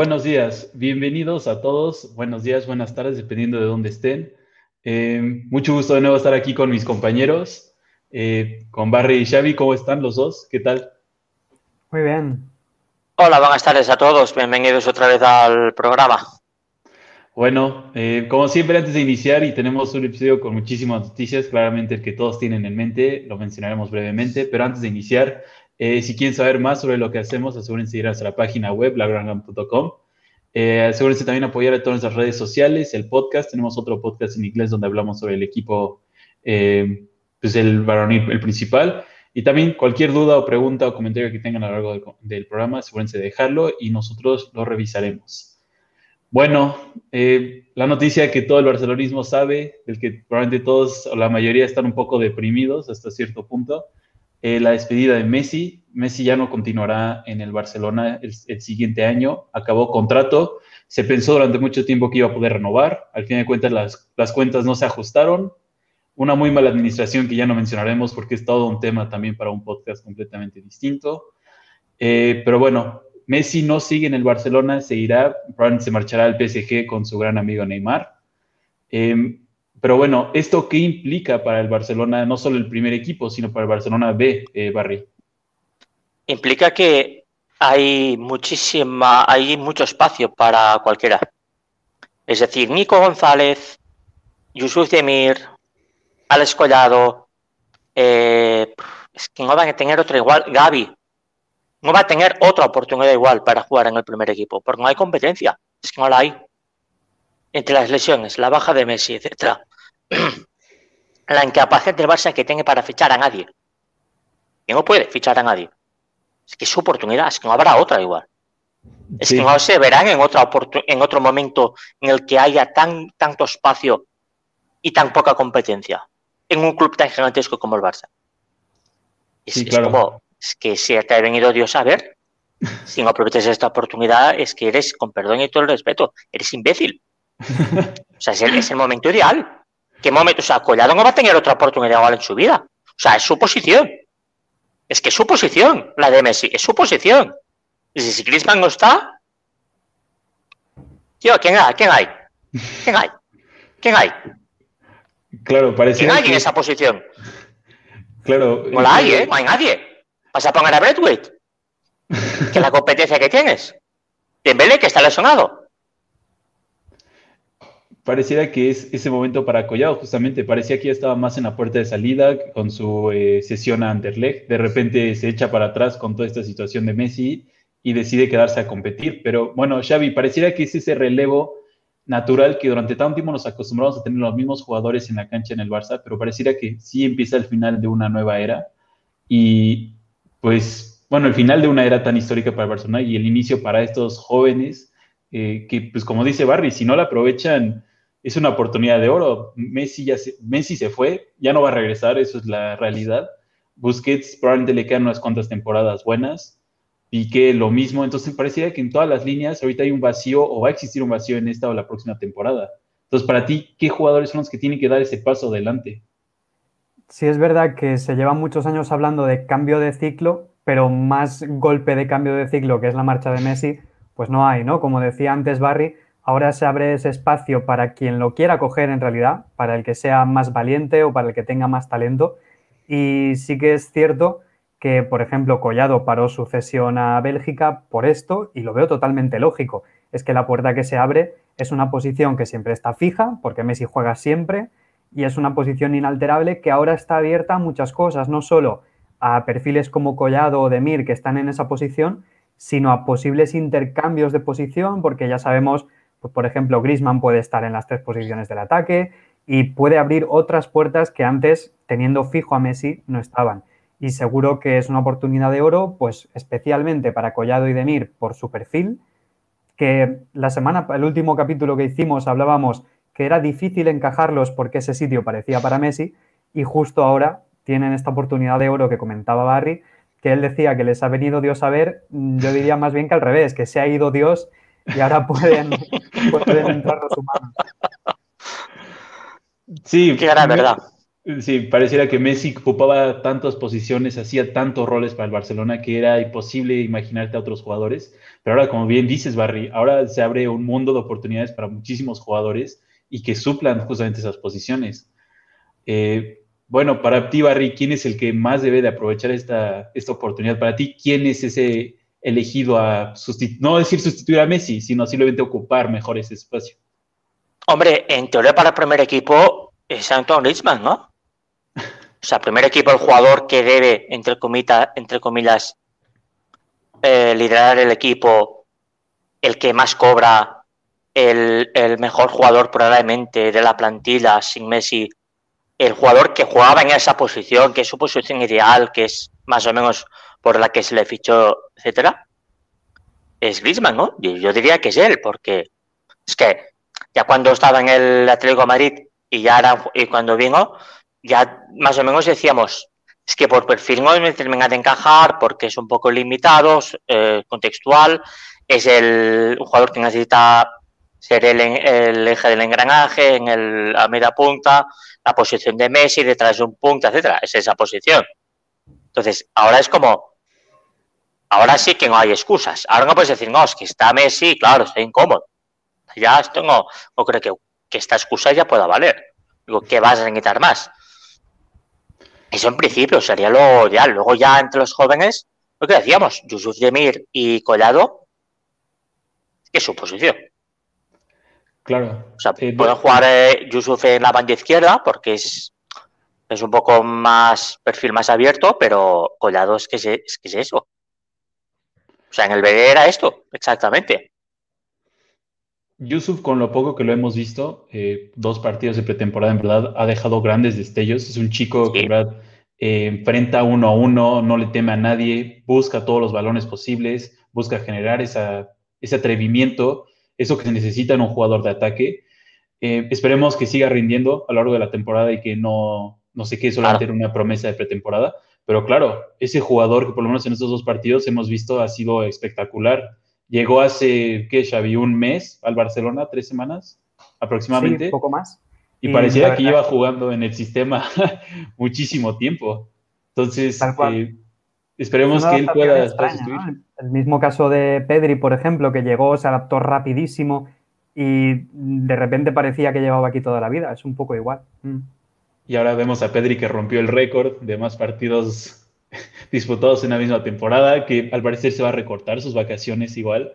Buenos días. Bienvenidos a todos. Buenos días, buenas tardes, dependiendo de dónde estén. Eh, mucho gusto de nuevo estar aquí con mis compañeros, eh, con Barry y Xavi. ¿Cómo están los dos? ¿Qué tal? Muy bien. Hola, buenas tardes a todos. Bienvenidos otra vez al programa. Bueno, eh, como siempre, antes de iniciar, y tenemos un episodio con muchísimas noticias, claramente el que todos tienen en mente, lo mencionaremos brevemente, pero antes de iniciar, eh, si quieren saber más sobre lo que hacemos, asegúrense de ir a nuestra página web, lagrangan.com. Eh, asegúrense también apoyar a todas nuestras redes sociales, el podcast. Tenemos otro podcast en inglés donde hablamos sobre el equipo, eh, pues el varonil, el principal. Y también cualquier duda o pregunta o comentario que tengan a lo largo del, del programa, asegúrense de dejarlo y nosotros lo revisaremos. Bueno, eh, la noticia que todo el barcelonismo sabe, del que probablemente todos o la mayoría están un poco deprimidos hasta cierto punto, eh, la despedida de Messi. Messi ya no continuará en el Barcelona el, siguiente año, acabó contrato. Se pensó durante mucho tiempo que iba a poder renovar. Al fin de cuentas, las, las cuentas no se ajustaron. Una muy mala administración que ya no mencionaremos porque es todo un tema también para un podcast completamente distinto. Eh, pero bueno, Messi no sigue en el Barcelona, se irá, probablemente se marchará al PSG con su gran amigo Neymar. Eh, pero bueno, ¿esto qué implica para el Barcelona, no solo el primer equipo, sino para el Barcelona B, eh, Barry? Implica que hay muchísima, hay mucho espacio para cualquiera. Es decir, Nico González, Yusuf Demir, Alex Collado, eh, es que no van a tener otra igual, Gaby, no va a tener otra oportunidad igual para jugar en el primer equipo, porque no hay competencia, es que no la hay. Entre las lesiones, la baja de Messi, etcétera, la incapacidad del Barça que tiene para fichar a nadie. Que no puede fichar a nadie. Es que es su oportunidad, es que no habrá otra igual. Es sí. que no se verán en, otra en otro momento en el que haya tan, tanto espacio y tan poca competencia en un club tan gigantesco como el Barça. Es, sí, claro. es como, es que si te ha venido Dios a ver, si no aprovechas esta oportunidad, es que eres, con perdón y todo el respeto, eres imbécil. O sea, es el, es el momento ideal. ¿Qué momento? O sea, Collado no va a tener otra oportunidad igual en su vida. O sea, es su posición. Es que es su posición, la de Messi, es su posición. Y si Griezmann no está, tío, ¿quién hay? ¿Quién hay? ¿Quién hay? ¿Quién hay? Claro, parece. ¿Quién hay que... en esa posición? Claro. No la hay, ¿eh? No hay nadie. Vas a poner a Bradwaite. que la competencia que tienes. Dembélé, que está lesionado pareciera que es ese momento para Collado, justamente, parecía que ya estaba más en la puerta de salida con su eh, sesión a Anderlecht, de repente se echa para atrás con toda esta situación de Messi y decide quedarse a competir, pero bueno, Xavi, pareciera que es ese relevo natural que durante tanto tiempo nos acostumbramos a tener los mismos jugadores en la cancha en el Barça, pero pareciera que sí empieza el final de una nueva era. Y pues, bueno, el final de una era tan histórica para el Barcelona y el inicio para estos jóvenes eh, que, pues como dice Barry, si no la aprovechan es una oportunidad de oro. Messi, ya se, Messi se fue, ya no va a regresar, eso es la realidad. Busquets probablemente le quedan unas cuantas temporadas buenas. Piqué lo mismo, entonces parecía que en todas las líneas ahorita hay un vacío o va a existir un vacío en esta o la próxima temporada. Entonces, para ti, ¿qué jugadores son los que tienen que dar ese paso adelante? Sí, es verdad que se llevan muchos años hablando de cambio de ciclo, pero más golpe de cambio de ciclo, que es la marcha de Messi, pues no hay, ¿no? Como decía antes Barry, Ahora se abre ese espacio para quien lo quiera coger en realidad, para el que sea más valiente o para el que tenga más talento. Y sí que es cierto que, por ejemplo, Collado paró su cesión a Bélgica por esto y lo veo totalmente lógico. Es que la puerta que se abre es una posición que siempre está fija, porque Messi juega siempre, y es una posición inalterable que ahora está abierta a muchas cosas, no solo a perfiles como Collado o Demir que están en esa posición, sino a posibles intercambios de posición, porque ya sabemos pues, por ejemplo, Grisman puede estar en las tres posiciones del ataque y puede abrir otras puertas que antes, teniendo fijo a Messi, no estaban. Y seguro que es una oportunidad de oro, pues especialmente para Collado y Demir por su perfil, que la semana, el último capítulo que hicimos hablábamos que era difícil encajarlos porque ese sitio parecía para Messi y justo ahora tienen esta oportunidad de oro que comentaba Barry, que él decía que les ha venido Dios a ver, yo diría más bien que al revés, que se ha ido Dios y ahora pueden, pueden entrar los humanos. Sí, Qué gran verdad. Sí, pareciera que Messi ocupaba tantas posiciones, hacía tantos roles para el Barcelona que era imposible imaginarte a otros jugadores. Pero ahora, como bien dices, Barry, ahora se abre un mundo de oportunidades para muchísimos jugadores y que suplan justamente esas posiciones. Eh, bueno, para ti, Barry, ¿quién es el que más debe de aprovechar esta, esta oportunidad? Para ti, ¿quién es ese elegido a no decir sustituir a Messi, sino simplemente ocupar mejor ese espacio? Hombre, en teoría para el primer equipo es Anton Richman, ¿no? O sea, primer equipo, el jugador que debe, entre, entre comillas, eh, liderar el equipo, el que más cobra, el, mejor jugador probablemente de la plantilla sin Messi, el jugador que jugaba en esa posición, que es su posición ideal, que es más o menos por la que se le fichó, etcétera, es Griezmann, ¿no? Yo diría que es él, porque es que ya cuando estaba en el Atlético Madrid y ya era, y cuando vino, ya más o menos decíamos, es que por perfil no me termina de encajar porque es un poco limitado, eh, contextual, es el jugador que necesita ser el, eje del engranaje en el, a media punta, la posición de Messi detrás de un punto, etcétera, es esa posición. Entonces, ahora es como, ahora sí que no hay excusas. Ahora no puedes decir, no, es que está Messi, claro, está incómodo. Ya esto no, no creo que, que esta excusa ya pueda valer. Digo, ¿qué vas a necesitar más? Eso en principio sería lo ideal. Luego ya entre los jóvenes, lo que decíamos, Yusuf Demir y Collado, es su posición. Claro. O sea, pueden jugar eh, Yusuf en la banda izquierda porque es, es un poco más perfil más abierto, pero Collado es que es, que es eso. O sea, en el BD era esto, exactamente. Yusuf, con lo poco que lo hemos visto, eh, dos partidos de pretemporada, en verdad, ha dejado grandes destellos. Es un chico que, en verdad, eh, enfrenta uno a uno, no le teme a nadie, busca todos los balones posibles, busca generar ese atrevimiento, eso que se necesita en un jugador de ataque. Eh, esperemos que siga rindiendo a lo largo de la temporada y que no, no se quede solamente en una promesa de pretemporada. Pero claro, ese jugador que por lo menos en estos dos partidos hemos visto ha sido espectacular Llegó hace, ¿qué, Xavi? ¿Un mes al Barcelona? ¿Tres semanas aproximadamente? un poco más. Y, parecía que lleva jugando en el sistema muchísimo tiempo. Entonces, eh, esperemos que él pueda, sustituir. El mismo caso de Pedri, por ejemplo, que llegó, se adaptó rapidísimo y de repente parecía que llevaba aquí toda la vida. Es un poco igual. Mm. Y ahora vemos a Pedri que rompió el récord de más partidos disputados en la misma temporada, que al parecer se va a recortar sus vacaciones igual.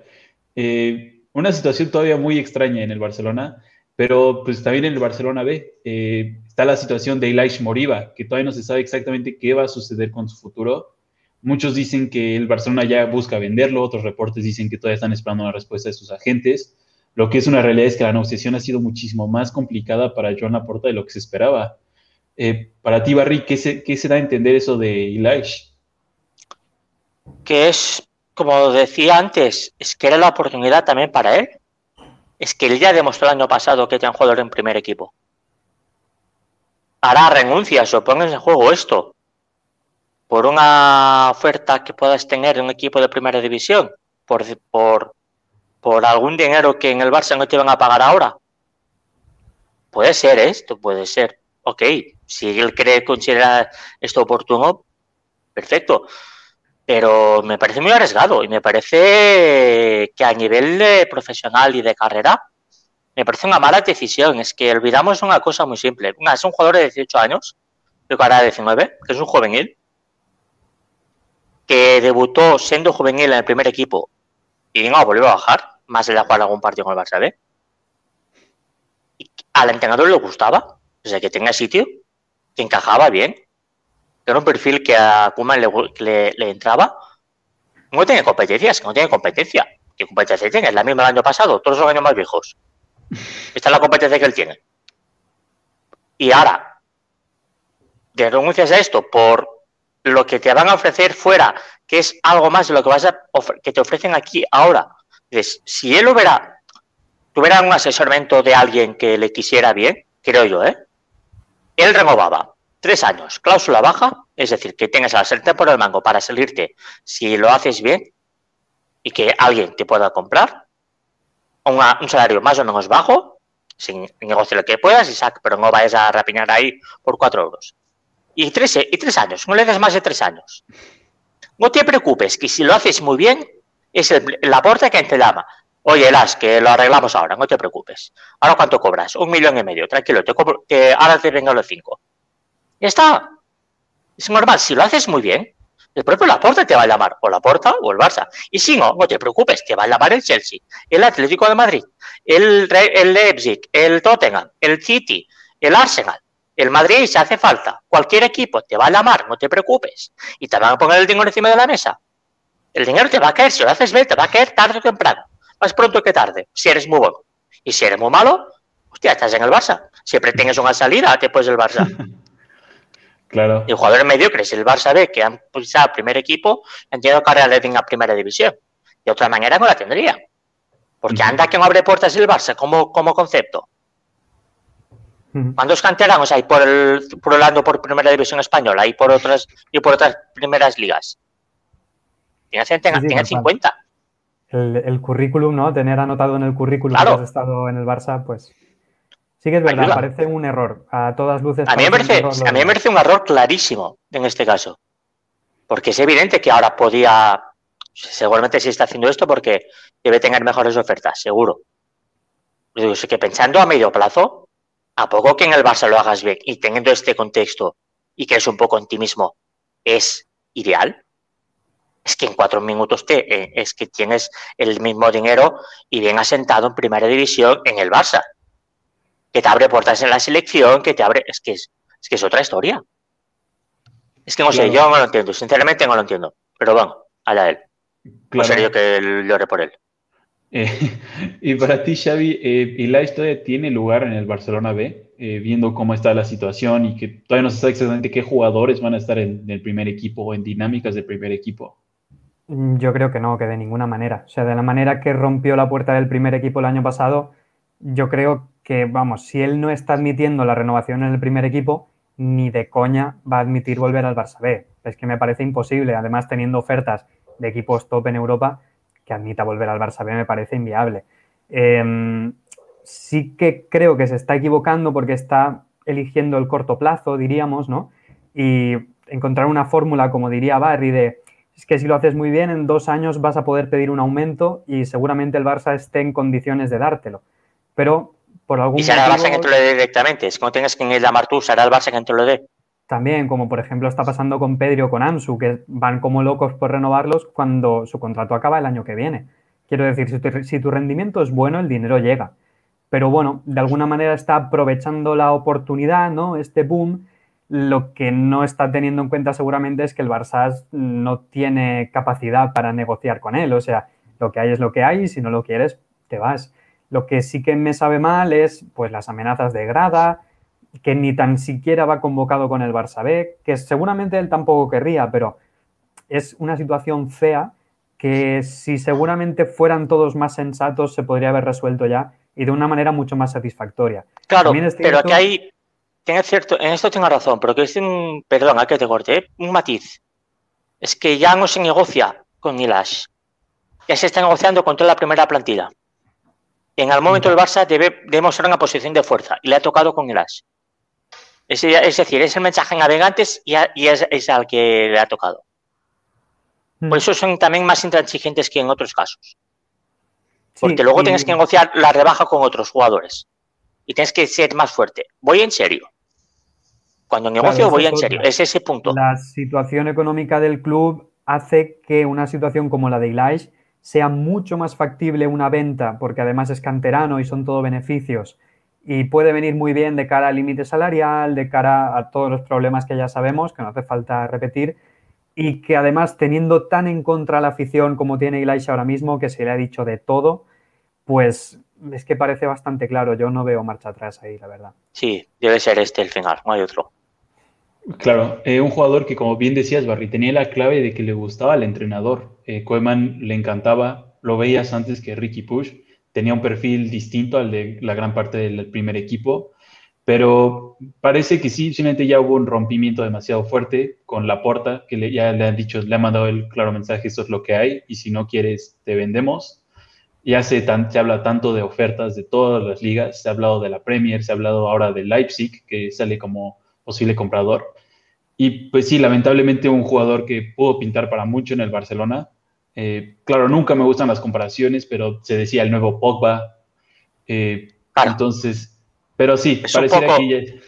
Eh, una situación todavía muy extraña en el Barcelona, pero pues también en el Barcelona B eh, está la situación de Elish Moriba, que todavía no se sabe exactamente qué va a suceder con su futuro. Muchos dicen que el Barcelona ya busca venderlo, otros reportes dicen que todavía están esperando una respuesta de sus agentes. Lo que es una realidad es que la negociación ha sido muchísimo más complicada para Joan Laporta de lo que se esperaba. Eh, para ti, Barry, ¿qué se, ¿qué se, da a entender eso de Elish? Que es, como decía antes, es que era la oportunidad también para él. Es que él ya demostró el año pasado que era un jugador en primer equipo. Hará renuncias o pongas en juego esto por una oferta que puedas tener en un equipo de primera división, por, por, por algún dinero que en el Barça no te van a pagar ahora. Puede ser esto, puede ser. Ok, si él cree, considera esto oportuno, perfecto. Pero me parece muy arriesgado y me parece que a nivel profesional y de carrera, me parece una mala decisión. Es que olvidamos una cosa muy simple. es un jugador de 18 años, de cara de 19, que es un juvenil, que debutó siendo juvenil en el primer equipo y no volvió a bajar, más allá de jugar algún partido con el Barça al entrenador le gustaba, o sea, que tenga sitio, que encajaba bien, era un perfil que a Kuma le, entraba. No tiene competencias, no tiene competencia. ¿Qué competencia tiene? Es la misma del año pasado, todos son años más viejos. Esta es la competencia que él tiene. Y ahora, de renuncias a esto por lo que te van a ofrecer fuera, que es algo más de lo que vas a que te ofrecen aquí ahora. si él hubiera, tuviera un asesoramiento de alguien que le quisiera bien, creo yo, ¿eh? Él renovaba tres años, cláusula baja, es decir, que tengas la sartén por el mango para salirte si lo haces bien y que alguien te pueda comprar, un salario más o menos bajo sin negocio lo que puedas, Isaac, pero no vayas a rapiñar ahí por cuatro euros. Y tres, y tres años, no le des más de tres años. No te preocupes, que si lo haces muy bien, es el aporte que te llama. Oye, Las, que lo arreglamos ahora, no te preocupes. ¿Ahora cuánto cobras? Un millón y medio, tranquilo, te cobro, te, ahora te vengo los cinco. Ya está. Es normal, si lo haces muy bien, el propio Laporta te va a llamar, o Laporta o el Barça. Y si no, no te preocupes, te va a llamar el Chelsea, el Atlético de Madrid, el, el Leipzig, el Tottenham, el City, el Arsenal, el Madrid si hace falta. Cualquier equipo te va a llamar, no te preocupes. Y te van a poner el dinero encima de la mesa. El dinero te va a caer, si lo haces bien, te va a caer tarde o temprano. Más pronto que tarde, si eres muy bueno. Y si eres muy malo, hostia, estás en el Barça. Siempre tienes una salida después del Barça. Claro. Y jugadores mediocres, el Barça B, que han pisado primer equipo, entiendo que ahora le den a primera división. De otra manera no la tendría. Porque anda que no abre puertas el Barça como, como concepto. ¿Cuántos canteranos hay por el por por primera división española y por otras y por otras primeras ligas? Sí, 50. El, el, currículum, ¿no? Tener anotado en el currículum claro. que has estado en el Barça, pues Sí que es verdad, Ayuda. parece un error. A todas luces. A mí, me parece, un error, a mí me parece un error clarísimo en este caso. Porque es evidente que ahora podía, seguramente sí está haciendo esto porque debe tener mejores ofertas, seguro. Digo, es que pensando a medio plazo, a poco que en el Barça lo hagas bien y teniendo este contexto y que es un poco en ti mismo, es ideal. Es que en cuatro minutos te, eh, es que tienes el mismo dinero y bien asentado en primera división en el Barça que te abre puertas en la selección, que te abre. Es que es, es que es otra historia. Es que no claro. sé, yo no lo entiendo, sinceramente no lo entiendo. Pero bueno, allá él. Claro. No seré yo que llore por él. Eh, y para ti, Xavi, eh, ¿y la historia tiene lugar en el Barcelona B? Eh, viendo cómo está la situación y que todavía no se sabe exactamente qué jugadores van a estar en, en el primer equipo o en dinámicas del primer equipo. Yo creo que no, que de ninguna manera. O sea, de la manera que rompió la puerta del primer equipo el año pasado, yo creo que, vamos, si él no está admitiendo la renovación en el primer equipo, ni de coña va a admitir volver al Barça B. Es que me parece imposible, además teniendo ofertas de equipos top en Europa, que admita volver al Barça B me parece inviable. Eh, sí que creo que se está equivocando porque está eligiendo el corto plazo, diríamos, ¿no? Y encontrar una fórmula, como diría Barry, de es que si lo haces muy bien, en dos años vas a poder pedir un aumento y seguramente el Barça esté en condiciones de dártelo. Pero por algún y será motivo, el Barça quien te lo dé directamente. Es que no tengas que llamar tú, será el Barça quien te lo dé. También, como por ejemplo está pasando con Pedro o con Ansu, que van como locos por renovarlos cuando su contrato acaba el año que viene. Quiero decir, si tu, si tu rendimiento es bueno, el dinero llega. Pero bueno, de alguna manera está aprovechando la oportunidad, ¿no? Este boom. Lo que no está teniendo en cuenta seguramente es que el Barça no tiene capacidad para negociar con él. O sea, lo que hay es lo que hay y si no lo quieres, te vas. Lo que sí que me sabe mal es pues las amenazas de Grada, que ni tan siquiera va convocado con el Barça B, que seguramente él tampoco querría, pero es una situación fea que si seguramente fueran todos más sensatos se podría haber resuelto ya y de una manera mucho más satisfactoria. Claro, pero aquí hay, tiene cierto, en esto tengo razón, pero que es un, perdón, a que te corte, ¿eh? un matiz. Es que ya no se negocia con Ilash. Ya se está negociando con toda la primera plantilla. En el momento el Barça debe demostrar una posición de fuerza y le ha tocado con el As. Es, es decir, es el mensaje en navegantes y, a, y es, es, al que le ha tocado. Por eso son también más intransigentes que en otros casos. Porque sí, luego y... tienes que negociar la rebaja con otros jugadores. Y tienes que ser más fuerte. Voy en serio. Cuando negocio claro, voy en serio. Es ese punto. La situación económica del club hace que una situación como la de Ilaish sea mucho más factible una venta, porque además es canterano y son todo beneficios, y puede venir muy bien de cara al límite salarial, de cara a todos los problemas que ya sabemos, que no hace falta repetir, y que además teniendo tan en contra la afición como tiene Ilaisha ahora mismo, que se le ha dicho de todo, pues es que parece bastante claro, yo no veo marcha atrás ahí, la verdad. Sí, debe ser este el final, no hay otro. Claro, eh, un jugador que, como bien decías, Barry, tenía la clave de que le gustaba al entrenador. Eh, Koeman le encantaba, lo veías antes que Ricky Push, tenía un perfil distinto al de la gran parte del primer equipo, pero parece que sí, simplemente ya hubo un rompimiento demasiado fuerte con la porta, que ya le han dicho, le ha mandado el claro mensaje, esto es lo que hay, y si no quieres, te vendemos. ya se, se habla tanto de ofertas de todas las ligas, se ha hablado de la Premier, se ha hablado ahora de Leipzig, que sale como posible comprador. Y pues sí, lamentablemente un jugador que pudo pintar para mucho en el Barcelona. Eh, claro, nunca me gustan las comparaciones, pero se decía el nuevo Pogba. Eh, entonces, pero sí, es un poco, que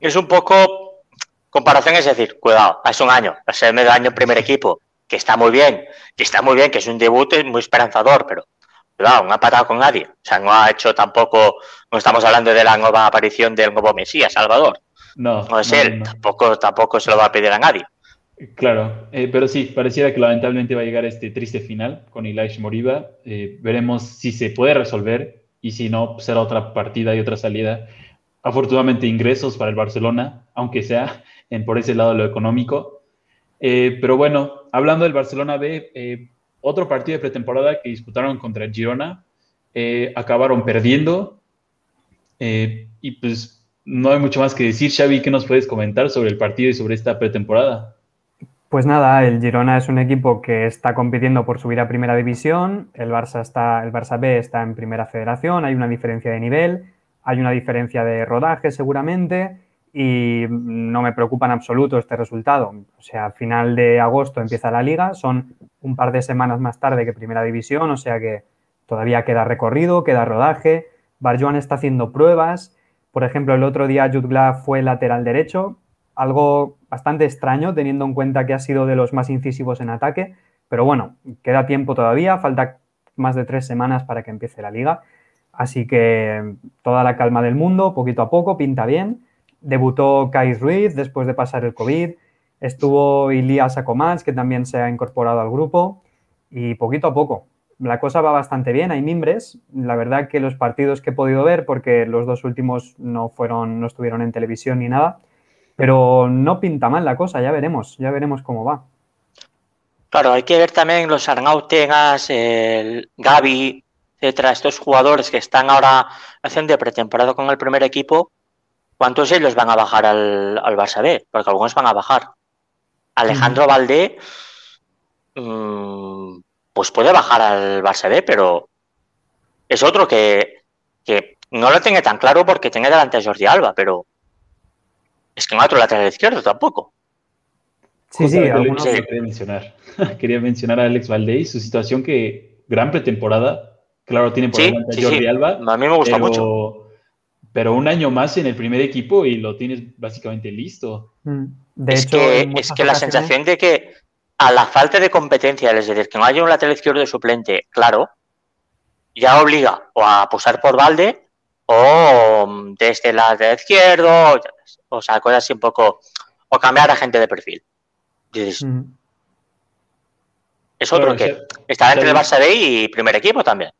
Es un poco comparación, es decir, cuidado, hace un año, hace medio año primer equipo, que está muy bien, que está muy bien, que es un debut muy esperanzador, pero cuidado, no ha patado con nadie. O sea, no ha hecho tampoco, no estamos hablando de la nueva aparición del nuevo Mesías, Salvador. No, no es él, Tampoco, tampoco se lo va a pedir a nadie. Claro, eh, pero sí, pareciera que lamentablemente va a llegar este triste final con Elias Moriba. Eh, veremos si se puede resolver y si no, será otra partida y otra salida. Afortunadamente ingresos para el Barcelona, aunque sea en, por ese lado lo económico. Eh, pero bueno, hablando del Barcelona B, otro partido de pretemporada que disputaron contra Girona, acabaron perdiendo y pues no hay mucho más que decir. Xavi, ¿qué nos puedes comentar sobre el partido y sobre esta pretemporada? Pues nada, el Girona es un equipo que está compitiendo por subir a primera división, el Barça, está, el Barça B está en primera federación, hay una diferencia de nivel, hay una diferencia de rodaje seguramente y no me preocupa en absoluto este resultado. O sea, a final de agosto empieza la liga, son un par de semanas más tarde que primera división, o sea que todavía queda recorrido, queda rodaje, Barjuan está haciendo pruebas, por ejemplo, el otro día Jutgla fue lateral derecho, algo bastante extraño teniendo en cuenta que ha sido de los más incisivos en ataque, pero bueno, queda tiempo todavía, falta más de tres semanas para que empiece la liga, así que toda la calma del mundo, poquito a poco, pinta bien. Debutó Kai Ruiz después de pasar el COVID, estuvo Ilias Acomans, que también se ha incorporado al grupo, y poquito a poco, la cosa va bastante bien, hay mimbres. La verdad que los partidos que he podido ver, porque los dos últimos no fueron, no estuvieron en televisión ni nada, pero no pinta mal la cosa, ya veremos, ya veremos cómo va. Claro, hay que ver también los Arnautegas, el Gaby, etcétera, estos jugadores que están ahora haciendo de pretemporada con el primer equipo, ¿cuántos de ellos van a bajar al, al Barça B? Porque algunos van a bajar. Alejandro Valdé, mmm, pues puede bajar al Barça B, pero es otro que, no lo tenga tan claro porque tiene delante a Jordi Alba, pero es que no otro lateral izquierdo tampoco. Sí, sí, quería mencionar. quería mencionar a Alex Valdés su situación que gran pretemporada. Claro, tiene por delante a Jordi Alba. A mí me gusta mucho. Pero un año más en el primer equipo y lo tienes básicamente listo. Mm. De es que, es que la sensación de que a la falta de competencia, es decir, que no haya un lateral izquierdo de suplente, claro, ya obliga o a posar por balde o desde el lateral izquierdo, o sea, cosas así un poco, o cambiar a gente de perfil. Mm. Es otro que está entre el Barça B y primer equipo también.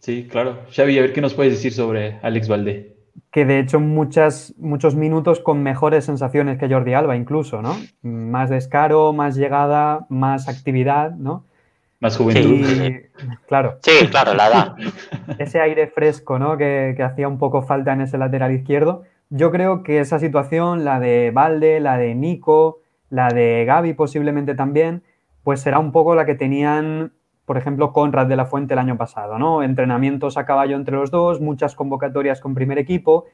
Sí, claro. Xavi, a ver qué nos puedes decir sobre Alex Valdé que de hecho muchas, muchos minutos con mejores sensaciones que Jordi Alba incluso, ¿no? Más descaro, más llegada, más actividad, ¿no? Más juventud. claro. Sí, claro, la edad. Ese aire fresco, ¿no? Que, que, hacía un poco falta en ese lateral izquierdo. Yo creo que esa situación, la de Valde, la de Nico, la de Gaby posiblemente también, pues será un poco la que tenían por ejemplo, Conrad de la Fuente el año pasado, ¿no? Entrenamientos a caballo entre los dos, muchas convocatorias con primer equipo.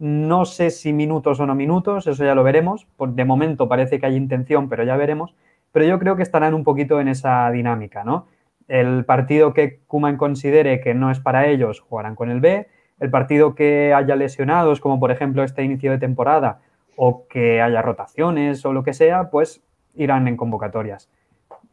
No sé si minutos o no minutos, eso ya lo veremos. De momento parece que hay intención, pero ya veremos. Pero yo creo que estarán un poquito en esa dinámica, ¿no? El partido que Kuman considere que no es para ellos, jugarán con el B. El partido que haya lesionados, como por ejemplo este inicio de temporada, o que haya rotaciones o lo que sea, pues irán en convocatorias.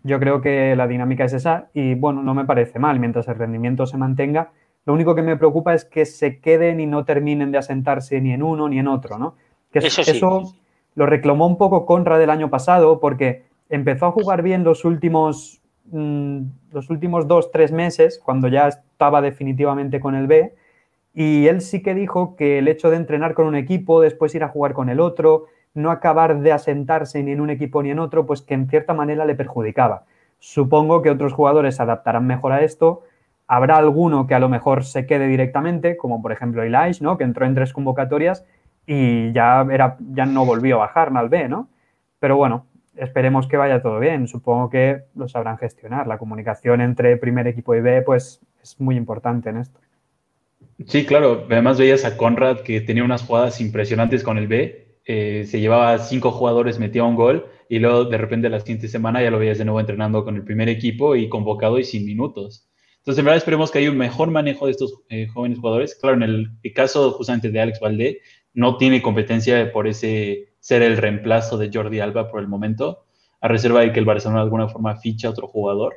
Yo creo que la dinámica es esa y bueno, no me parece mal mientras el rendimiento se mantenga. Lo único que me preocupa es que se queden y no terminen de asentarse ni en uno ni en otro, ¿no? Que eso, eso lo reclamó un poco Conra del año pasado porque empezó a jugar bien los últimos, mm, los últimos dos, tres meses, cuando ya estaba definitivamente con el B, y él sí que dijo que el hecho de entrenar con un equipo, después ir a jugar con el otro, no acabar de asentarse ni en un equipo ni en otro, pues que en cierta manera le perjudicaba. Supongo que otros jugadores se adaptarán mejor a esto. Habrá alguno que a lo mejor se quede directamente, como por ejemplo Elias, ¿no? que entró en tres convocatorias y ya, era, ya no volvió a bajar mal B, ¿no? Pero bueno, esperemos que vaya todo bien. Supongo que lo sabrán gestionar. La comunicación entre primer equipo y B, pues es muy importante en esto. Sí, claro. Además veías a Conrad que tenía unas jugadas impresionantes con el B. Eh, se llevaba cinco jugadores, metía un gol y luego de repente la siguiente semana ya lo veías de nuevo entrenando con el primer equipo y convocado y sin minutos. Entonces, en verdad esperemos que haya un mejor manejo de estos eh, jóvenes jugadores. Claro, en el, caso justamente de Alex Valdé, no tiene competencia por ese ser el reemplazo de Jordi Alba por el momento, a reserva de que el Barcelona de alguna forma ficha a otro jugador.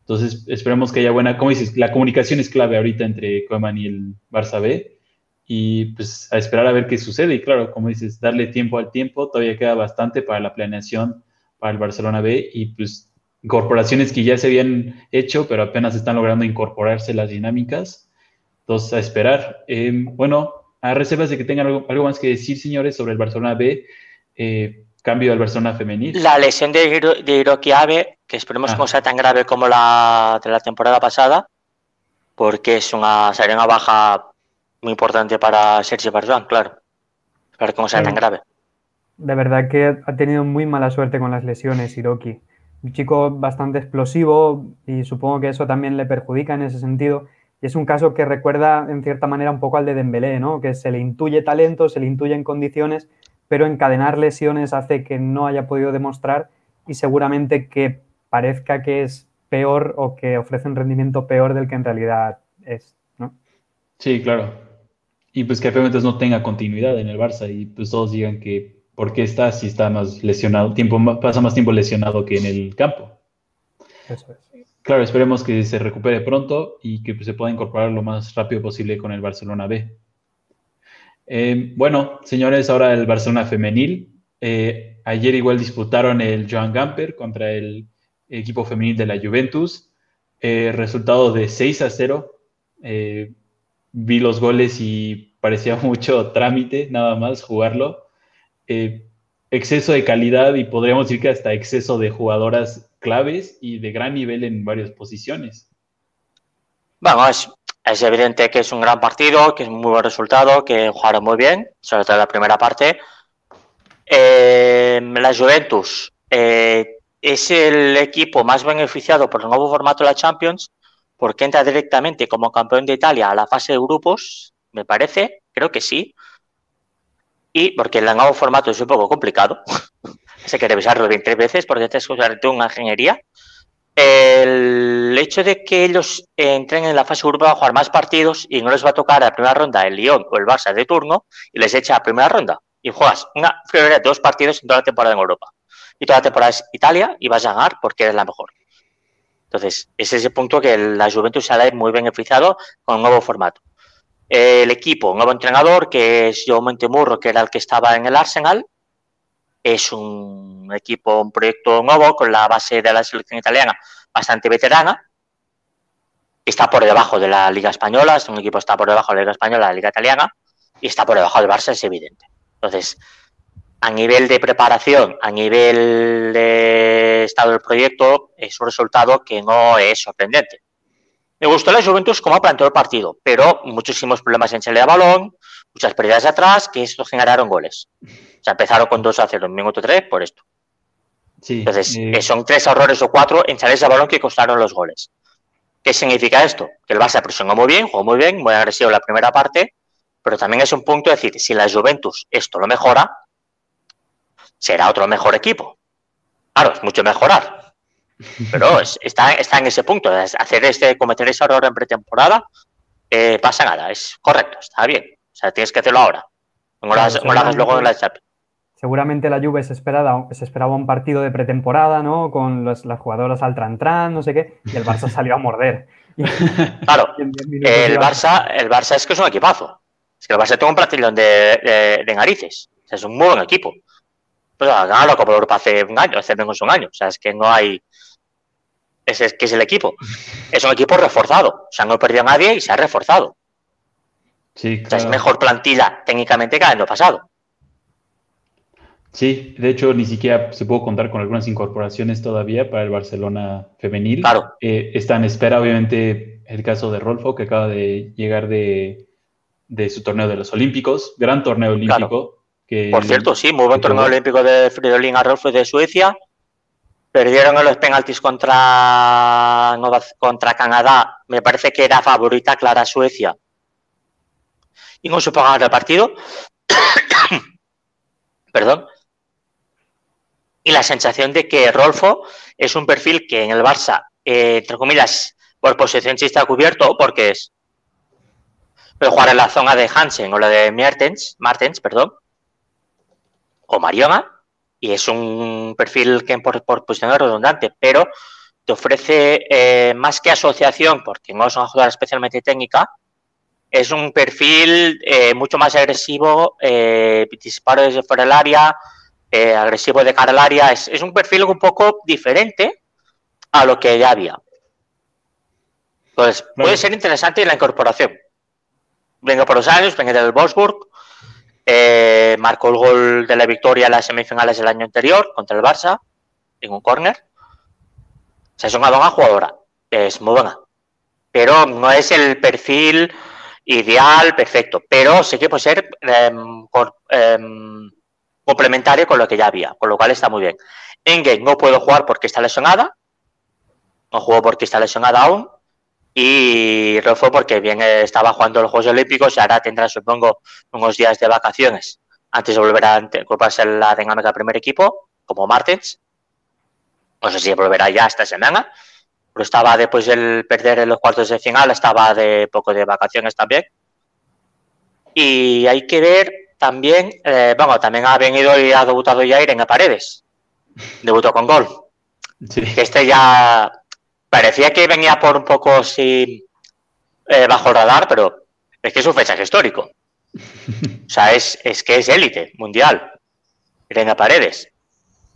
Entonces, esperemos que haya buena, como dices, la comunicación es clave ahorita entre Koeman y el Barça B. Y pues a esperar a ver qué sucede. Y claro, como dices, darle tiempo al tiempo. Todavía queda bastante para la planeación para el Barcelona B. Y pues incorporaciones que ya se habían hecho, pero apenas están logrando incorporarse las dinámicas. Entonces, a esperar. Em, bueno, a reservas de que tengan algo, más que decir, señores, sobre el Barcelona B, eh, cambio al Barcelona femenil. La lesión de, de Hiroki Abe, que esperemos que no ah. sea tan grave como la de la temporada pasada, porque es una, sería una baja muy importante para Sergio Barjuan, claro. Espero que no sea tan grave. De verdad que ha tenido muy mala suerte con las lesiones, Hiroki un chico bastante explosivo y supongo que eso también le perjudica en ese sentido. Y es un caso que recuerda en cierta manera un poco al de Dembélé, ¿no? Que se le intuye talento, se le intuye en condiciones, pero encadenar lesiones hace que no haya podido demostrar y seguramente que parezca que es peor o que ofrece un rendimiento peor del que en realidad es, ¿no? Sí, claro. Y pues que a no tenga continuidad en el Barça y pues todos digan que ¿Por qué está si está más lesionado, tiempo, pasa más tiempo lesionado que en el campo? Eso es. Claro, esperemos que se recupere pronto y que pues, se pueda incorporar lo más rápido posible con el Barcelona B. Eh, bueno, señores, ahora el Barcelona femenil. Eh, ayer igual disputaron el Joan Gamper contra el equipo femenil de la Juventus. Eh, resultado de 6 a 0. Vi los goles y parecía mucho trámite nada más jugarlo. Eh, exceso de calidad y podríamos decir que hasta exceso de jugadoras claves y de gran nivel en varias posiciones. Vamos, es evidente que es un gran partido, que es un muy buen resultado, que jugaron muy bien, sobre todo en la primera parte. Eh, la Juventus eh, es el equipo más beneficiado por el nuevo formato de la Champions, porque entra directamente como campeón de Italia a la fase de grupos, me parece, creo que sí, y porque el nuevo formato es un poco complicado, hay que revisarlo bien tres veces porque es de una ingeniería. El hecho de que ellos entren en la fase grupo a jugar más partidos y no les va a tocar la primera ronda el Lyon o el Barça de turno y les echa a primera ronda y juegas una de dos partidos en toda la temporada en Europa. Y toda la temporada es Italia y vas a ganar porque eres la mejor. Entonces, ese es el punto que la Juventus ha muy beneficiado con el nuevo formato el equipo, un nuevo entrenador que es Joe Montemurro, que era el que estaba en el Arsenal. Es un equipo, un proyecto nuevo con la base de la selección italiana bastante veterana. Está por debajo de la Liga Española, es un equipo está por debajo de la Liga Española, la Liga Italiana, y está por debajo del Barça, es evidente. Entonces, a nivel de preparación, a nivel de estado del proyecto, es un resultado que no es sorprendente. Me gustó la Juventus como planteó el partido, pero muchísimos problemas en salida de balón, muchas pérdidas atrás, que esto generaron goles. O sea, empezaron con 2 a 0 en minuto 3 por esto. Entonces, eh, son tres errores o cuatro en salidas de balón que costaron los goles. ¿Qué significa esto? Que el Barça presionó muy bien, jugó muy bien, muy agresivo la primera parte, pero también es un punto de decir, si la Juventus esto lo mejora, será otro mejor equipo. Claro, es mucho mejorar, pero está, está en ese punto. Hacer este, cometer ese error en pretemporada, eh, pasa nada, es correcto, está bien. O sea, tienes que hacerlo ahora. No lo, hagas luego en la Champions. Seguramente la Juve se esperaba, se esperaba un partido de pretemporada, ¿no? Con las jugadoras al tran, no sé qué, y el Barça salió a morder. claro, el Barça, el Barça es que es un equipazo. Es que el Barça tiene un platillón de, de, narices. es un muy buen equipo. Pues ha ganado la Copa de Europa hace un año, hace menos un año. O sea, es que no hay, es, que es el equipo. Es un equipo reforzado. O sea, no perdido a nadie y se ha reforzado. Sí, es mejor plantilla técnicamente que el año pasado. Sí, de hecho, ni siquiera se pudo contar con algunas incorporaciones todavía para el Barcelona femenil. Claro. Eh, está en espera, obviamente, el caso de Rolfo, que acaba de llegar de, su torneo de los Olímpicos. Gran torneo olímpico. Que Por cierto, sí, muy buen torneo olímpico de Fridolin a Rolfo de Suecia Perdieron en los penaltis contra, contra Canadá. Me parece que era favorita clara Suecia. Y no supo ganar el partido. Perdón. Y la sensación de que Rolfo es un perfil que en el Barça, eh, entre comillas, por posición sí está cubierto, porque es puede jugar en la zona de Hansen o la de Martens, Martens perdón, o Mariona, y es un perfil que por, por posición es redundante, pero te ofrece eh, más que asociación, porque no es una jugadora especialmente técnica, es un perfil eh, mucho más agresivo, eh, disparo desde fuera del área, agresivo de cara al área, es, es, un perfil un poco diferente a lo que ya había. Entonces, puede ser interesante la incorporación. Venga por los años, venga del Wolfsburg, eh, marcó el gol de la victoria en las semifinales del año anterior contra el Barça, en un córner. O sea, es una buena jugadora, es muy buena. Pero no es el perfil ideal, perfecto. Pero sí que puede ser por, eh, complementario con lo que ya había, con lo cual está muy bien. Engel no puedo jugar porque está lesionada, no juego porque está lesionada aún, y Rolfo porque bien estaba jugando los Juegos Olímpicos y ahora tendrá, supongo, unos días de vacaciones antes de volver a en la dinámica del primer equipo, como Martens. No sé si volverá ya esta semana, pero estaba después del perder en los cuartos de final, estaba de poco de vacaciones también. Y hay que ver también, eh, bueno, también ha venido y ha debutado ya Irene Paredes. Debutó con gol. Sí. Este ya parecía que venía por un poco sí, eh, bajo radar, pero es que es un fechaje histórico. O sea, es, es que es élite mundial. Irene Paredes.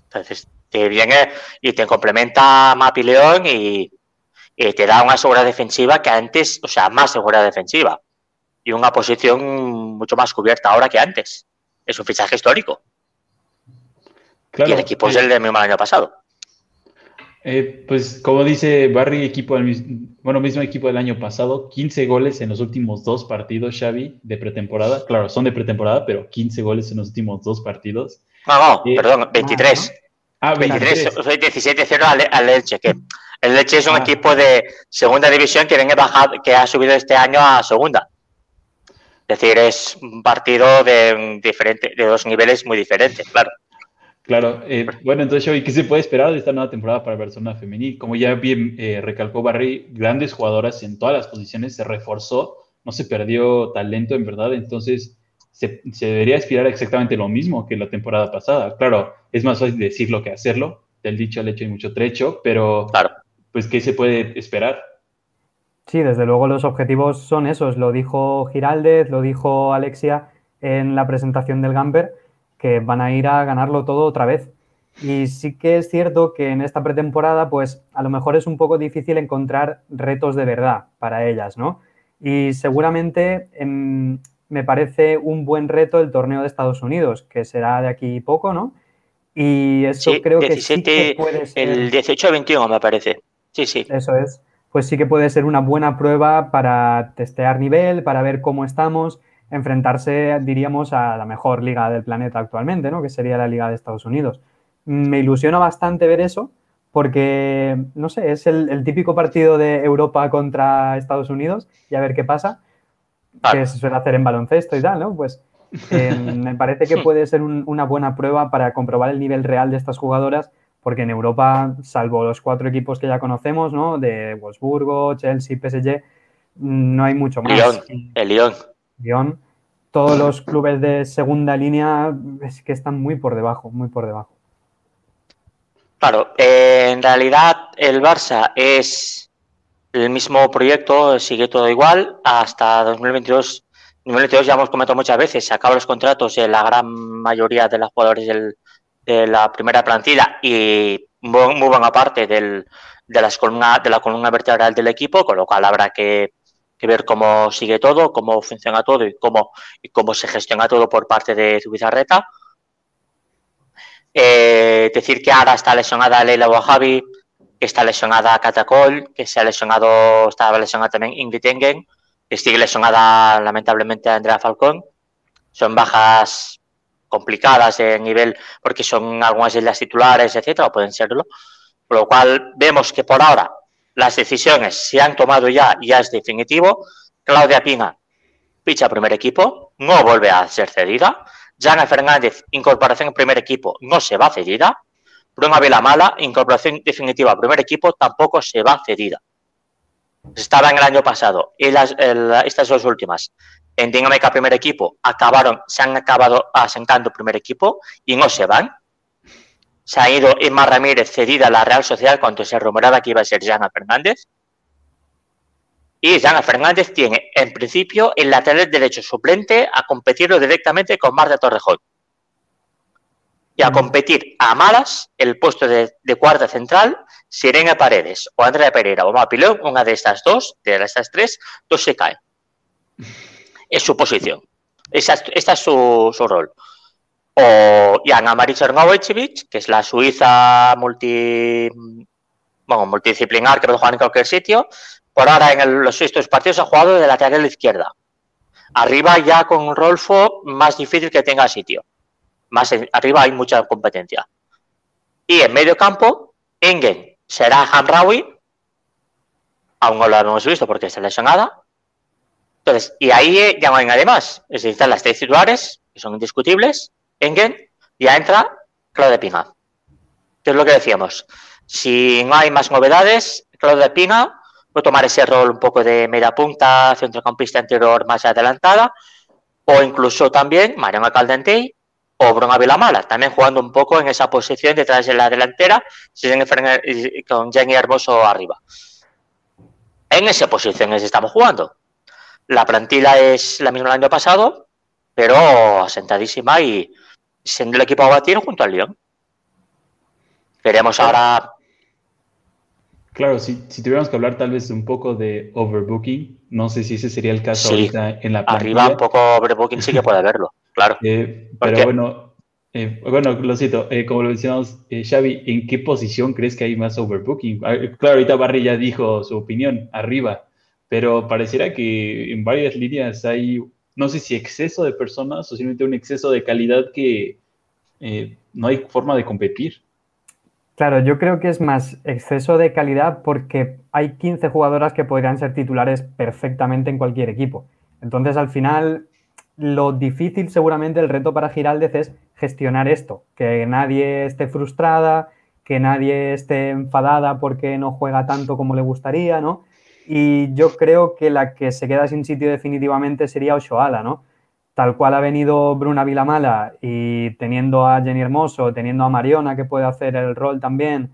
Entonces, te viene y te complementa a Mapi León y, y, te da una seguridad defensiva que antes, o sea, más seguridad defensiva. Y una posición mucho más cubierta ahora que antes. Es un fichaje histórico. Claro, y el equipo es el del mismo año pasado. Eh, pues como dice Barry, equipo del, bueno, mismo equipo del año pasado, 15 goles en los últimos dos partidos, Xavi, de pretemporada. Claro, son de pretemporada, pero 15 goles en los últimos dos partidos. No, no, eh, perdón, 23. Ah, 23. 17-0 al, al, Elche, que el Elche es un ah. equipo de segunda división que, viene bajado, que ha subido este año a segunda. Es decir, es un partido de, diferente, de dos niveles muy diferentes, claro. Claro, eh, bueno, entonces, Xavi, ¿qué se puede esperar de esta nueva temporada para Barcelona Femenil? Como ya bien eh, recalcó Barry, grandes jugadoras en todas las posiciones, se reforzó, no se perdió talento en verdad, entonces se, se, debería aspirar exactamente lo mismo que la temporada pasada. Claro, es más fácil decirlo que hacerlo, del dicho al hecho hay mucho trecho, pero claro. pues, ¿qué se puede esperar? Sí, desde luego los objetivos son esos, lo dijo Giraldez, lo dijo Alexia en la presentación del Gamber que van a ir a ganarlo todo otra vez. Y sí que es cierto que en esta pretemporada, pues a lo mejor es un poco difícil encontrar retos de verdad para ellas, ¿no? Y seguramente eh, me parece un buen reto el torneo de Estados Unidos, que será de aquí poco, ¿no? Y eso sí, creo 17, que sí que puede ser... El 18-21 me parece. Sí, sí. Eso es. Pues sí que puede ser una buena prueba para testear nivel, para ver cómo estamos enfrentarse, diríamos, a la mejor liga del planeta actualmente, ¿no? Que sería la Liga de Estados Unidos. Me ilusiona bastante ver eso porque, no sé, es el, el típico partido de Europa contra Estados Unidos y a ver qué pasa, que se suele hacer en baloncesto y tal, ¿no? Pues eh, me parece que puede ser un, una buena prueba para comprobar el nivel real de estas jugadoras porque en Europa, salvo los cuatro equipos que ya conocemos, ¿no? De Wolfsburgo, Chelsea, PSG, no hay mucho más. El Lyon. Todos los clubes de segunda línea es que están muy por debajo, muy por debajo. Claro, eh, en realidad el Barça es el mismo proyecto, sigue todo igual hasta 2022. 2022 ya hemos comentado muchas veces, se acaban los contratos de la gran mayoría de los jugadores del, de la primera plantilla y muy, muy buena parte del, de, las columna, de la columna vertebral del equipo, con lo cual habrá que que ver cómo sigue todo, cómo funciona todo y cómo, y cómo se gestiona todo por parte de Zubizarreta. Eh, decir que ahora está lesionada Leila Wahabi, que está lesionada Catacol, que se ha lesionado, estaba lesionada también Ingrid Engen, que sigue lesionada lamentablemente Andrea Falcón. Son bajas complicadas de nivel porque son algunas de las titulares, etcétera, o pueden serlo. Por lo cual vemos que por ahora las decisiones se han tomado ya, ya es definitivo. Claudia Pina ficha primer equipo, no vuelve a ser cedida. Jana Fernández, incorporación primer equipo, no se va cedida. Bruna Vilamala, incorporación definitiva primer equipo, tampoco se va cedida. Estaba en el año pasado y las, estas dos últimas en Dinámica primer equipo acabaron, se han acabado asentando primer equipo y no se van. Se ha ido Emma Ramírez cedida a la Real Sociedad cuando se rumoraba que iba a ser Jana Fernández. Y Jana Fernández tiene, en principio, el lateral derecho suplente a competirlo directamente con Marta Torrejón. Y a competir a malas el puesto de, cuarta central, Sirena Paredes o Andrea Pereira o Mapilón, una de estas dos, de estas tres, dos se caen. Es su posición. Esa, esta es su, su rol o Jana Mari que es la suiza multi, bueno, multidisciplinar que puede jugar en cualquier sitio. Por ahora, en los estos partidos ha jugado de lateral izquierda. Arriba ya con Rolfo, más difícil que tenga sitio. Más arriba hay mucha competencia. Y en medio campo, Engen será Hamraoui. Aún no lo hemos visto porque está lesionada. Entonces, y ahí ya no hay nadie más. Es decir, están las tres titulares, que son indiscutibles. Engen, ya entra Claudia Pina. Que es lo que decíamos. Si no hay más novedades, Claudia Pina puede tomar ese rol un poco de media punta, centrocampista anterior más adelantada, o incluso también Mariana Caldentey o Bruna Vilamala, también jugando un poco en esa posición detrás de la delantera, con Jenny Hermoso arriba. En esa posición estamos jugando. La plantilla es la misma del año pasado, pero asentadísima y siendo el equipo a batir junto al Lyon. Veremos ahora. Claro, si, si, tuviéramos que hablar tal vez un poco de overbooking, no sé si ese sería el caso ahorita en la plantilla. Arriba un poco overbooking sí que puede haberlo, claro. Eh, pero bueno, eh, bueno, lo siento, eh, como lo mencionamos, Xavi, ¿en qué posición crees que hay más overbooking? Ah, claro, ahorita Barry ya dijo su opinión, arriba, pero pareciera que en varias líneas hay no sé si exceso de personas o simplemente un exceso de calidad que eh, no hay forma de competir. Claro, yo creo que es más exceso de calidad porque hay 15 jugadoras que podrían ser titulares perfectamente en cualquier equipo. Entonces, al final, lo difícil seguramente, el reto para Giraldez es gestionar esto, que nadie esté frustrada, que nadie esté enfadada porque no juega tanto como le gustaría, ¿no? Y yo creo que la que se queda sin sitio definitivamente sería Oshoala, ¿no? Tal cual ha venido Bruna Vilamala y teniendo a Jenny Hermoso, teniendo a Mariona que puede hacer el rol también,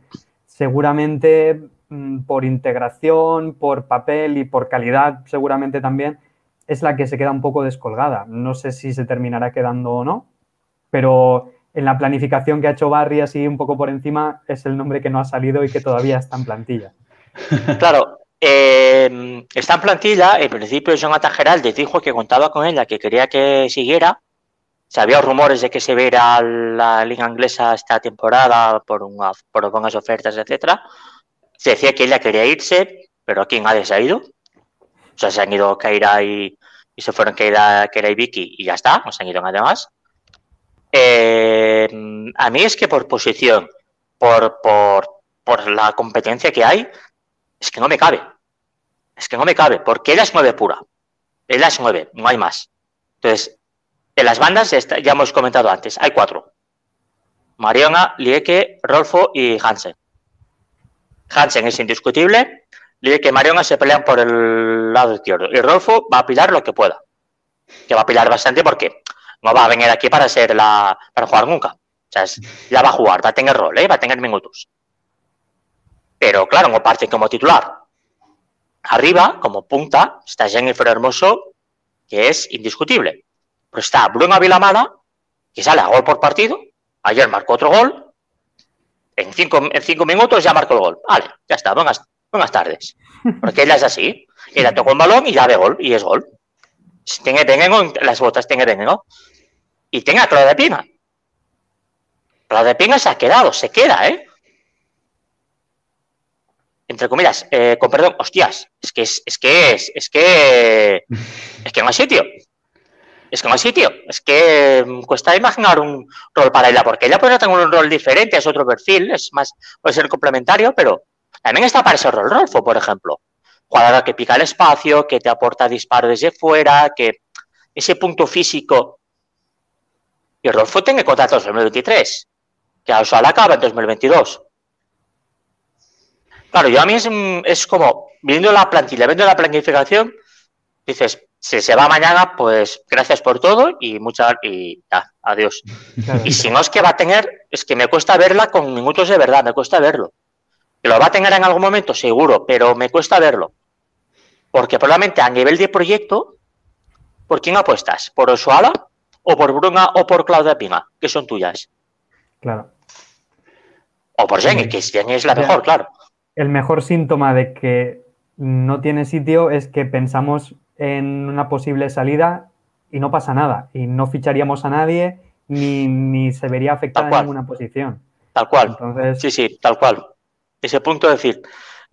seguramente mm, por integración, por papel y por calidad, seguramente también es la que se queda un poco descolgada. No sé si se terminará quedando o no, pero en la planificación que ha hecho Barry así un poco por encima es el nombre que no ha salido y que todavía está en plantilla. Claro, eh, está en plantilla, en principio Jonathan Geraldes dijo que contaba con ella, que quería que siguiera. Se había rumores de que se viera la liga inglesa esta temporada por, una, por buenas ofertas, etcétera. Se decía que ella quería irse, pero aquí nadie se ha ido. O sea, se han ido Keira y, y se fueron Keira, y Vicky y ya está, no se han ido nada más. Eh, a mí es que por posición, por la competencia que hay, es que no me cabe. Es que no me cabe, porque ella es nueve pura. Ella es nueve, no hay más. Entonces, en las bandas ya hemos comentado antes, hay cuatro. Mariona, Lieke, Rolfo y Hansen. Hansen es indiscutible. Lieke y Mariona se pelean por el lado izquierdo. Y Rolfo va a pilar lo que pueda. Que va a pilar bastante porque no va a venir aquí para ser la para jugar nunca. O sea, ya va a jugar, va a tener rol, ¿eh? va a tener minutos. Pero claro, no parte como titular. Arriba, como punta, está Jennifer Hermoso, que es indiscutible. Pero está Bruno Vilamala, que sale a gol por partido. Ayer marcó otro gol. En cinco, en cinco minutos ya marcó el gol. Vale, ya está. Buenas, buenas tardes. Porque ella es así. Ella tocó un balón y ya ve gol. Y es gol. Tiene veneno las botas, tiene veneno. Y tenga Claudia Pina. Claudia Pina se ha quedado, se queda, ¿eh? Entre comillas, eh, con perdón, hostias, es que es, es que es, es que es que no hay sitio. Es que no hay sitio. Es que mm, cuesta imaginar un rol para ella, porque ella puede tener un rol diferente, es otro perfil, es más, puede ser complementario, pero también está para ese rol Rolfo, por ejemplo. Jugadora que pica el espacio, que te aporta disparo desde fuera, que ese punto físico. Y Rolfo tiene contrato en 2023, que a Osala acaba en 2022. Claro, yo a mí es, mm, es como, viendo la plantilla, viendo la planificación, dices, si se va mañana, pues gracias por todo y mucha y ya, adiós. Claro. Y si no es que va a tener, es que me cuesta verla con minutos de verdad, me cuesta verlo. Que lo va a tener en algún momento, seguro, pero me cuesta verlo. Porque probablemente a nivel de proyecto, ¿por quién apuestas? ¿Por Osuala o por Bruna o por Claudia Pina, que son tuyas? Claro. O por Jenny, que Jenny es la mejor, claro. El mejor síntoma de que no tiene sitio es que pensamos en una posible salida y no pasa nada. Y no ficharíamos a nadie ni, ni se vería afectada en ninguna posición. Tal cual. Entonces, Sí, sí, tal cual. Ese punto de decir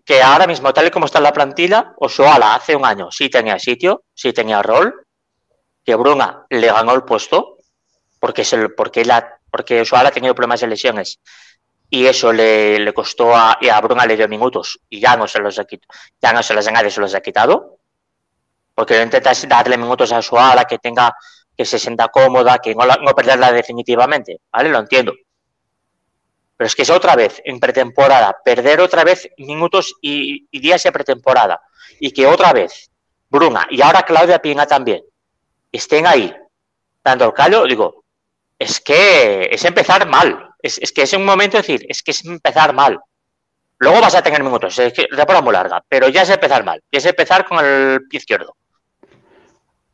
que ahora mismo, tal y como está la plantilla, Osoala hace un año sí tenía sitio, sí tenía rol, que Bruna le ganó el puesto, porque, es el, porque, la, porque Osoala ha tenido problemas de lesiones y eso le, le costó a, y a Bruna le dio minutos y ya no se los ha quitado, ya no se los nadie se los ha quitado, porque intentas darle minutos a Osoala que tenga, que se sienta cómoda, que no, la- no perderla definitivamente, ¿vale? Lo entiendo. Pero es que es otra vez en pretemporada, perder otra vez minutos y, y días de pretemporada. Y que otra vez Bruna y ahora Claudia Pina también estén ahí dando el callo, digo, es que es empezar mal. Es, es que es un momento de decir, es que es empezar mal. Luego vas a tener minutos, es que la es muy larga, pero ya es empezar mal, ya es empezar con el pie izquierdo.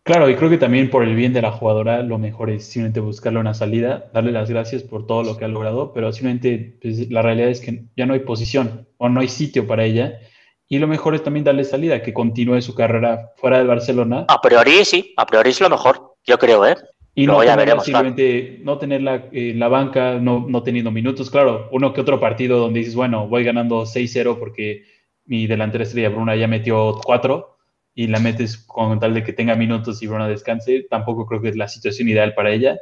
Claro, y creo que también por el bien de la jugadora, lo mejor es simplemente buscarle una salida, darle las gracias por todo lo que ha logrado, pero simplemente pues, la realidad es que ya no hay posición o no hay sitio para ella. Y lo mejor es también darle salida, que continúe su carrera fuera de Barcelona A priori sí, a priori es lo mejor, yo creo, ¿eh? Y Luego no ya veremos, claro. no tenerla en la banca, no, no teniendo minutos. Claro, uno que otro partido donde dices, bueno, voy ganando 6-0 porque mi delantera estrella Bruna ya metió 4 y la metes con tal de que tenga minutos y Bruna descanse, tampoco creo que es la situación ideal para ella.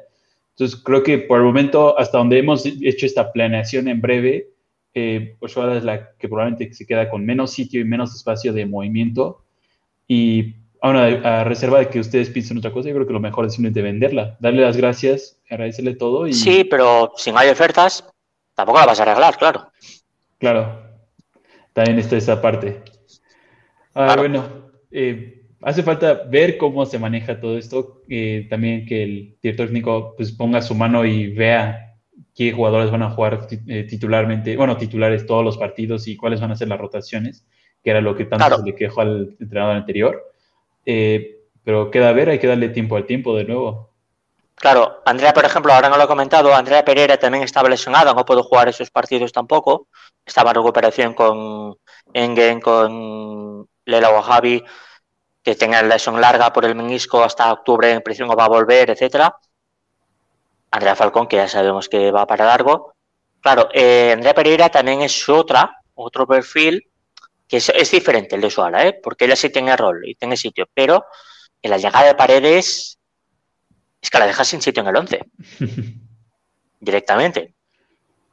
Entonces, creo que por el momento, hasta donde hemos hecho esta planeación en breve, eh, Oshuala es la que probablemente se queda con menos sitio y menos espacio de movimiento. Y ahora, a reserva de que ustedes piensen otra cosa, yo creo que lo mejor es simplemente venderla, darle las gracias, agradecerle todo y, Sí, pero si no hay ofertas, tampoco la vas a arreglar, claro. claro, también está esa parte. Ah, Claro. Bueno, eh, hace falta ver cómo se maneja todo esto, eh, también que el director técnico pues, ponga su mano y vea qué jugadores van a jugar eh, titularmente, bueno, titulares todos los partidos y cuáles van a ser las rotaciones, que era lo que tanto Claro. se le quejó al entrenador anterior. Eh, pero queda a ver, hay que darle tiempo al tiempo de nuevo. Claro, Andrea, por ejemplo, ahora no lo he comentado, Andrea Pereira también estaba lesionada, no pudo jugar esos partidos tampoco. Estaba en recuperación con Engen, con Lela Wahabi, que tenga lesión larga por el menisco hasta octubre, en principio no va a volver, etcétera. Andrea Falcón, que ya sabemos que va para largo. Claro, eh, Andrea Pereira también es otra, otro perfil, que es, es diferente el de Suara, ¿eh? porque ella sí tiene rol y tiene sitio, pero en la llegada de Paredes es que la dejas sin sitio en el 11 directamente.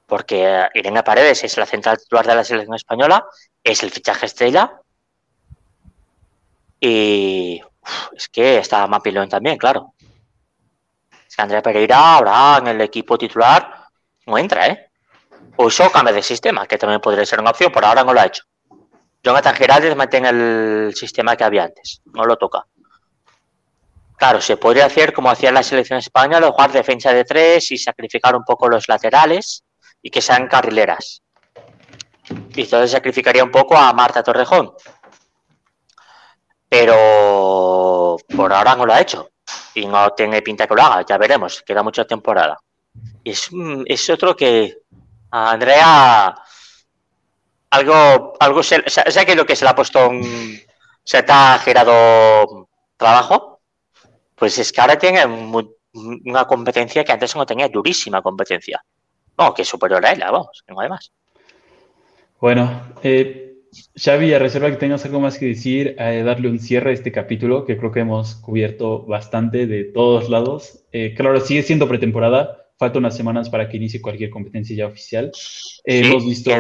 Porque eh, Irene Paredes es la central titular de la selección española, es el fichaje estrella. Y uf, es que está Mapilón también, claro. Es que Andrea Pereira ahora en el equipo titular no entra, ¿eh? O eso cambia de sistema, que también podría ser una opción, por ahora no lo ha hecho. Jonathan Giraldes mantiene el sistema que había antes, no lo toca. Claro, se podría hacer como hacía la selección española, jugar defensa de tres y sacrificar un poco los laterales y que sean carrileras. Y entonces sacrificaría un poco a Marta Torrejón. Pero por ahora no lo ha hecho. Y no tiene pinta que lo haga, ya veremos, queda mucha temporada. Y es, un- es otro que Andrea algo, algo se, se- sé que lo que se le ha puesto un, se te ha girado trabajo, pues es que ahora tiene una competencia que antes no tenía, durísima competencia. No, que es superior a ella, vamos, que no hay más. Bueno, eh, Xavi, a reserva que tengas algo más que decir, eh, darle un cierre a este capítulo, que creo que hemos cubierto bastante de todos lados. Eh, claro, sigue siendo pretemporada, falta unas semanas para que inicie cualquier competencia ya oficial. Eh, hemos visto,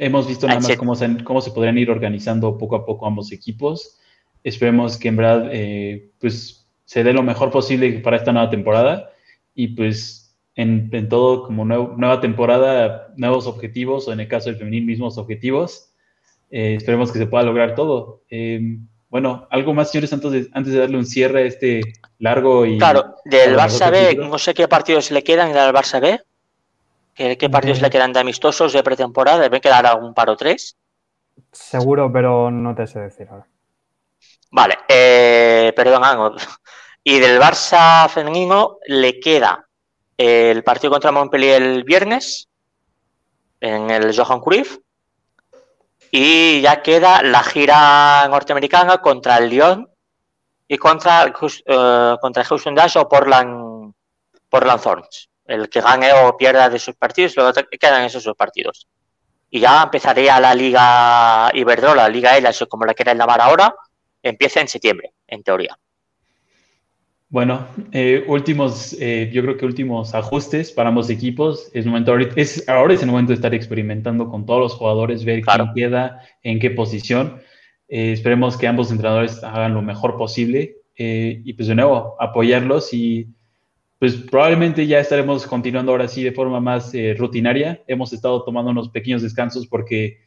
hemos visto nada más cómo se, cómo se podrían ir organizando poco a poco ambos equipos. Esperemos que en verdad pues, se dé lo mejor posible para esta nueva temporada y pues en, todo como nueva temporada, nuevos objetivos, o en el caso del femenil, mismos objetivos. Eh, esperemos que se pueda lograr todo. Eh, bueno, algo más, señores, antes de, antes de darle un cierre a este largo y... Claro, del Barça B, no sé qué partidos le quedan del Barça B. ¿Qué, partidos le quedan de amistosos de pretemporada? ¿Deben quedar algún par o tres? Seguro, pero no te sé decir ahora. Vale, eh, perdón, Y del Barça femenino le queda el partido contra Montpellier el viernes en el Johan Cruyff y ya queda la gira norteamericana contra el Lyon y contra, uh, contra Houston Dash o Portland, Portland Thorns. El que gane o pierda de sus partidos, luego quedan esos dos partidos. Y ya empezaría la Liga Iberdrola, la Liga ELA, como la quiera llamar ahora, empieza en septiembre, en teoría. Bueno, eh, últimos, eh, yo creo que últimos ajustes para ambos equipos. Es momento es, ahora es el momento de estar experimentando con todos los jugadores, ver quién queda, en qué posición. Eh, esperemos que ambos entrenadores hagan lo mejor posible y pues de nuevo apoyarlos y pues probablemente ya estaremos continuando ahora sí de forma más rutinaria. Hemos estado tomando unos pequeños descansos porque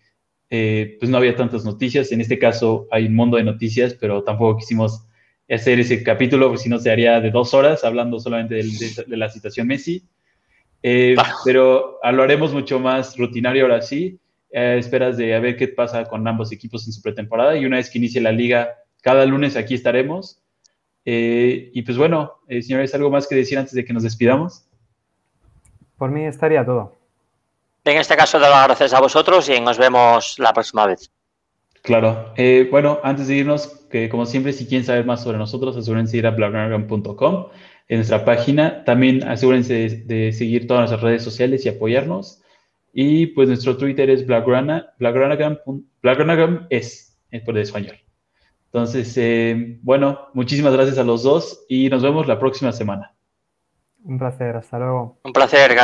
pues no había tantas noticias. En este caso hay un mundo de noticias, pero tampoco quisimos hacer ese capítulo, pues si no se haría de dos horas hablando solamente de, la situación Messi. Eh, pero lo haremos mucho más rutinario ahora sí. Eh, esperas de a ver qué pasa con ambos equipos en su pretemporada y una vez que inicie la liga, cada lunes aquí estaremos. Eh, y pues bueno, señores, ¿algo más que decir antes de que nos despidamos? Por mí estaría todo. En este caso, doy las gracias a vosotros y nos vemos la próxima vez. Claro. bueno, antes de irnos, que como siempre, si quieren saber más sobre nosotros, asegúrense de ir a bloganagram.com en nuestra página. También asegúrense de, seguir todas nuestras redes sociales y apoyarnos. Y pues nuestro Twitter es Blagrana, Blagranagram, es, es por el español. Entonces, eh, bueno, muchísimas gracias a los dos y nos vemos la próxima semana. Un placer, hasta luego. Un placer,